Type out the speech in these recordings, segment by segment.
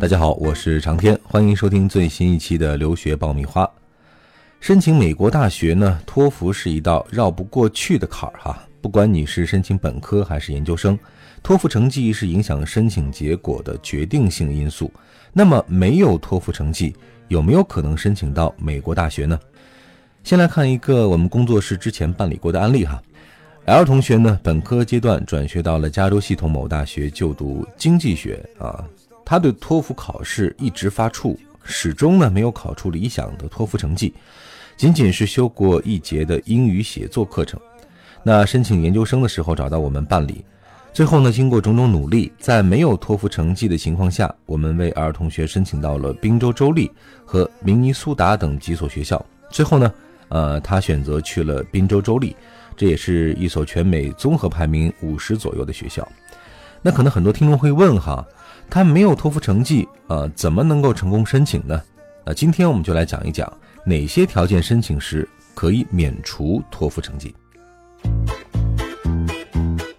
大家好，我是长天，欢迎收听最新一期的留学爆米花。申请美国大学呢，托福是一道绕不过去的坎儿哈。不管你是申请本科还是研究生，托福成绩是影响申请结果的决定性因素。那么，没有托福成绩，有没有可能申请到美国大学呢？先来看一个我们工作室之前办理过的案例哈。L 同学呢，本科阶段转学到了加州系统某大学就读经济学啊。他对托福考试一直发怵，始终呢没有考出理想的托福成绩，仅仅是修过一节的英语写作课程。那申请研究生的时候找到我们办理，最后呢经过种种努力，在没有托福成绩的情况下，我们为儿同学申请到了宾州州立和明尼苏达等几所学校。最后呢，呃，他选择去了宾州州立，这也是一所全美综合排名五十左右的学校。那可能很多听众会问哈。他没有托福成绩，呃，怎么能够成功申请呢？那今天我们就来讲一讲哪些条件申请时可以免除托福成绩。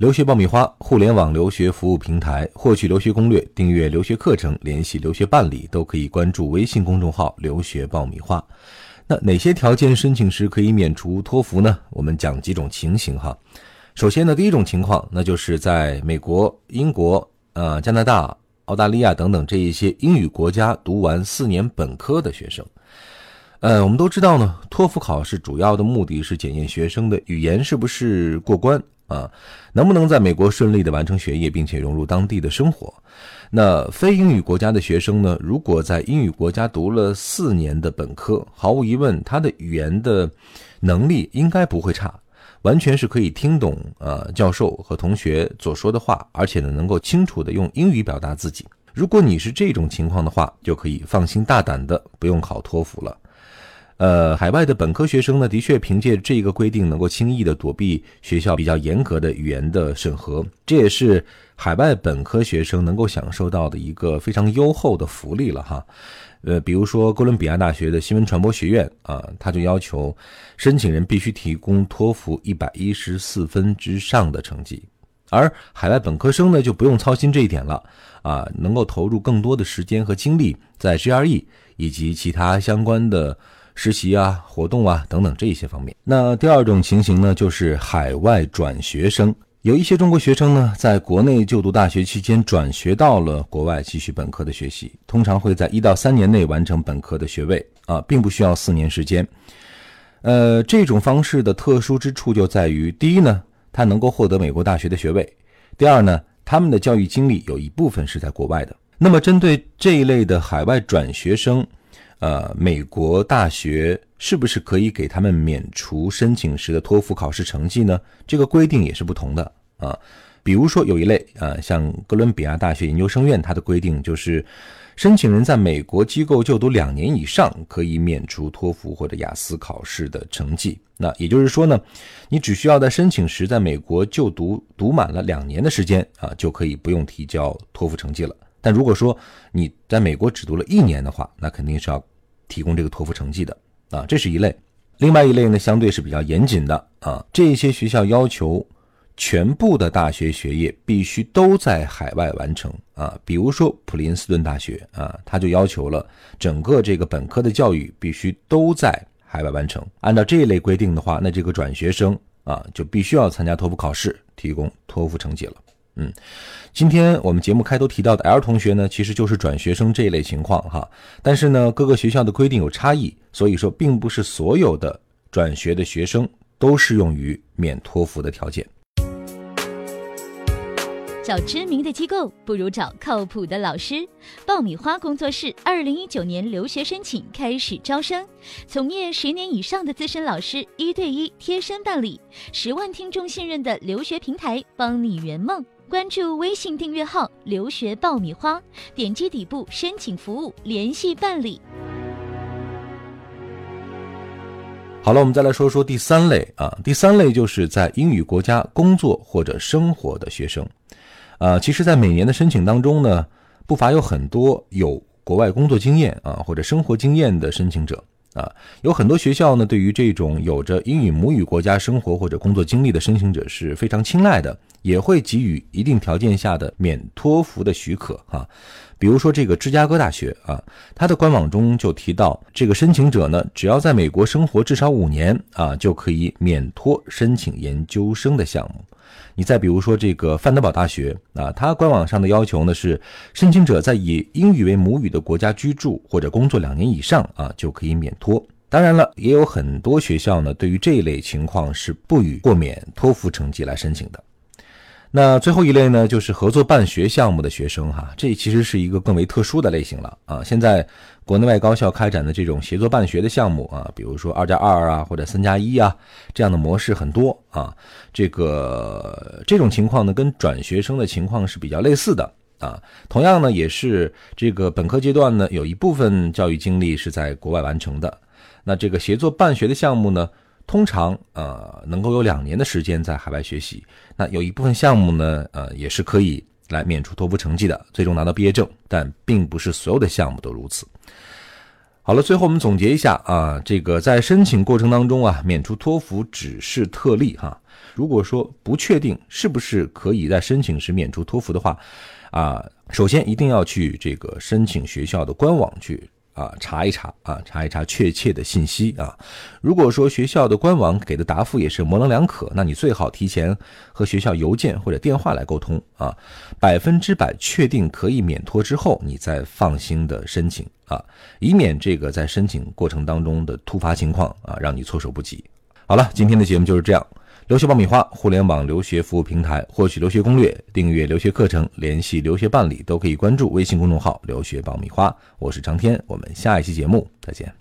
留学爆米花互联网留学服务平台，获取留学攻略、订阅留学课程、联系留学办理，都可以关注微信公众号“留学爆米花”。那哪些条件申请时可以免除托福呢？我们讲几种情形哈。首先呢，第一种情况，那就是在美国、英国、呃加拿大、澳大利亚等等这一些英语国家读完四年本科的学生。呃，我们都知道呢，托福考试主要的目的是检验学生的语言是不是过关。啊，能不能在美国顺利的完成学业，并且融入当地的生活？那非英语国家的学生呢？如果在英语国家读了四年的本科，毫无疑问，他的语言的能力应该不会差，完全是可以听懂呃教授和同学所说的话，而且呢能够清楚的用英语表达自己。如果你是这种情况的话，就可以放心大胆的不用考托福了。呃，海外的本科学生呢，的确凭借这个规定，能够轻易的躲避学校比较严格的语言的审核，这也是海外本科学生能够享受到的一个非常优厚的福利了哈。呃，比如说哥伦比亚大学的新闻传播学院啊，他就要求申请人必须提供托福一百一十四分之上的成绩，而海外本科生呢就不用操心这一点了啊，能够投入更多的时间和精力在 GRE 以及其他相关的。实习啊，活动啊，等等这一些方面。那第二种情形呢，就是海外转学生。有一些中国学生呢，在国内就读大学期间转学到了国外继续本科的学习，通常会在一到三年内完成本科的学位啊，并不需要四年时间。呃，这种方式的特殊之处就在于，第一呢，他能够获得美国大学的学位；第二呢，他们的教育经历有一部分是在国外的。那么，针对这一类的海外转学生。呃，美国大学是不是可以给他们免除申请时的托福考试成绩呢？这个规定也是不同的啊。比如说有一类啊，像哥伦比亚大学研究生院，它的规定就是，申请人在美国机构就读两年以上，可以免除托福或者雅思考试的成绩。那也就是说呢，你只需要在申请时在美国就读读满了两年的时间啊，就可以不用提交托福成绩了。但如果说你在美国只读了一年的话，那肯定是要提供这个托福成绩的啊，这是一类。另外一类呢，相对是比较严谨的啊，这些学校要求全部的大学学业必须都在海外完成啊。比如说普林斯顿大学啊，他就要求了整个这个本科的教育必须都在海外完成。按照这一类规定的话，那这个转学生啊，就必须要参加托福考试，提供托福成绩了。嗯，今天我们节目开头提到的 L 同学呢，其实就是转学生这一类情况哈。但是呢，各个学校的规定有差异，所以说并不是所有的转学的学生都适用于免托福的条件。找知名的机构不如找靠谱的老师。爆米花工作室二零一九年留学申请开始招生，从业十年以上的资深老师一对一贴身办理，十万听众信任的留学平台，帮你圆梦。关注微信订阅号“留学爆米花”，点击底部申请服务联系办理。好了，我们再来说说第三类啊，第三类就是在英语国家工作或者生活的学生。啊，其实，在每年的申请当中呢，不乏有很多有国外工作经验啊或者生活经验的申请者啊，有很多学校呢，对于这种有着英语母语国家生活或者工作经历的申请者是非常青睐的，也会给予一定条件下的免托福的许可啊。比如说这个芝加哥大学啊，它的官网中就提到，这个申请者呢，只要在美国生活至少五年啊，就可以免托申请研究生的项目。你再比如说这个范德堡大学啊，它官网上的要求呢是，申请者在以英语为母语的国家居住或者工作两年以上啊，就可以免托。当然了，也有很多学校呢，对于这一类情况是不予豁免托福成绩来申请的。那最后一类呢，就是合作办学项目的学生哈，这其实是一个更为特殊的类型了啊。现在国内外高校开展的这种协作办学的项目啊，比如说二加二啊，或者三加一啊，这样的模式很多啊。这个这种情况呢，跟转学生的情况是比较类似的啊。同样呢，也是这个本科阶段呢，有一部分教育经历是在国外完成的。那这个协作办学的项目呢？通常呃能够有两年的时间在海外学习，那有一部分项目呢呃也是可以来免除托福成绩的，最终拿到毕业证，但并不是所有的项目都如此。好了，最后我们总结一下啊，这个在申请过程当中啊，免除托福只是特例哈。如果说不确定是不是可以在申请时免除托福的话，啊，首先一定要去这个申请学校的官网去。啊，查一查啊，查一查确切的信息啊。如果说学校的官网给的答复也是模棱两可，那你最好提前和学校邮件或者电话来沟通啊。百分之百确定可以免托之后，你再放心的申请啊，以免这个在申请过程当中的突发情况啊，让你措手不及。好了，今天的节目就是这样。留学爆米花互联网留学服务平台，获取留学攻略、订阅留学课程、联系留学办理，都可以关注微信公众号“留学爆米花”。我是长天，我们下一期节目再见。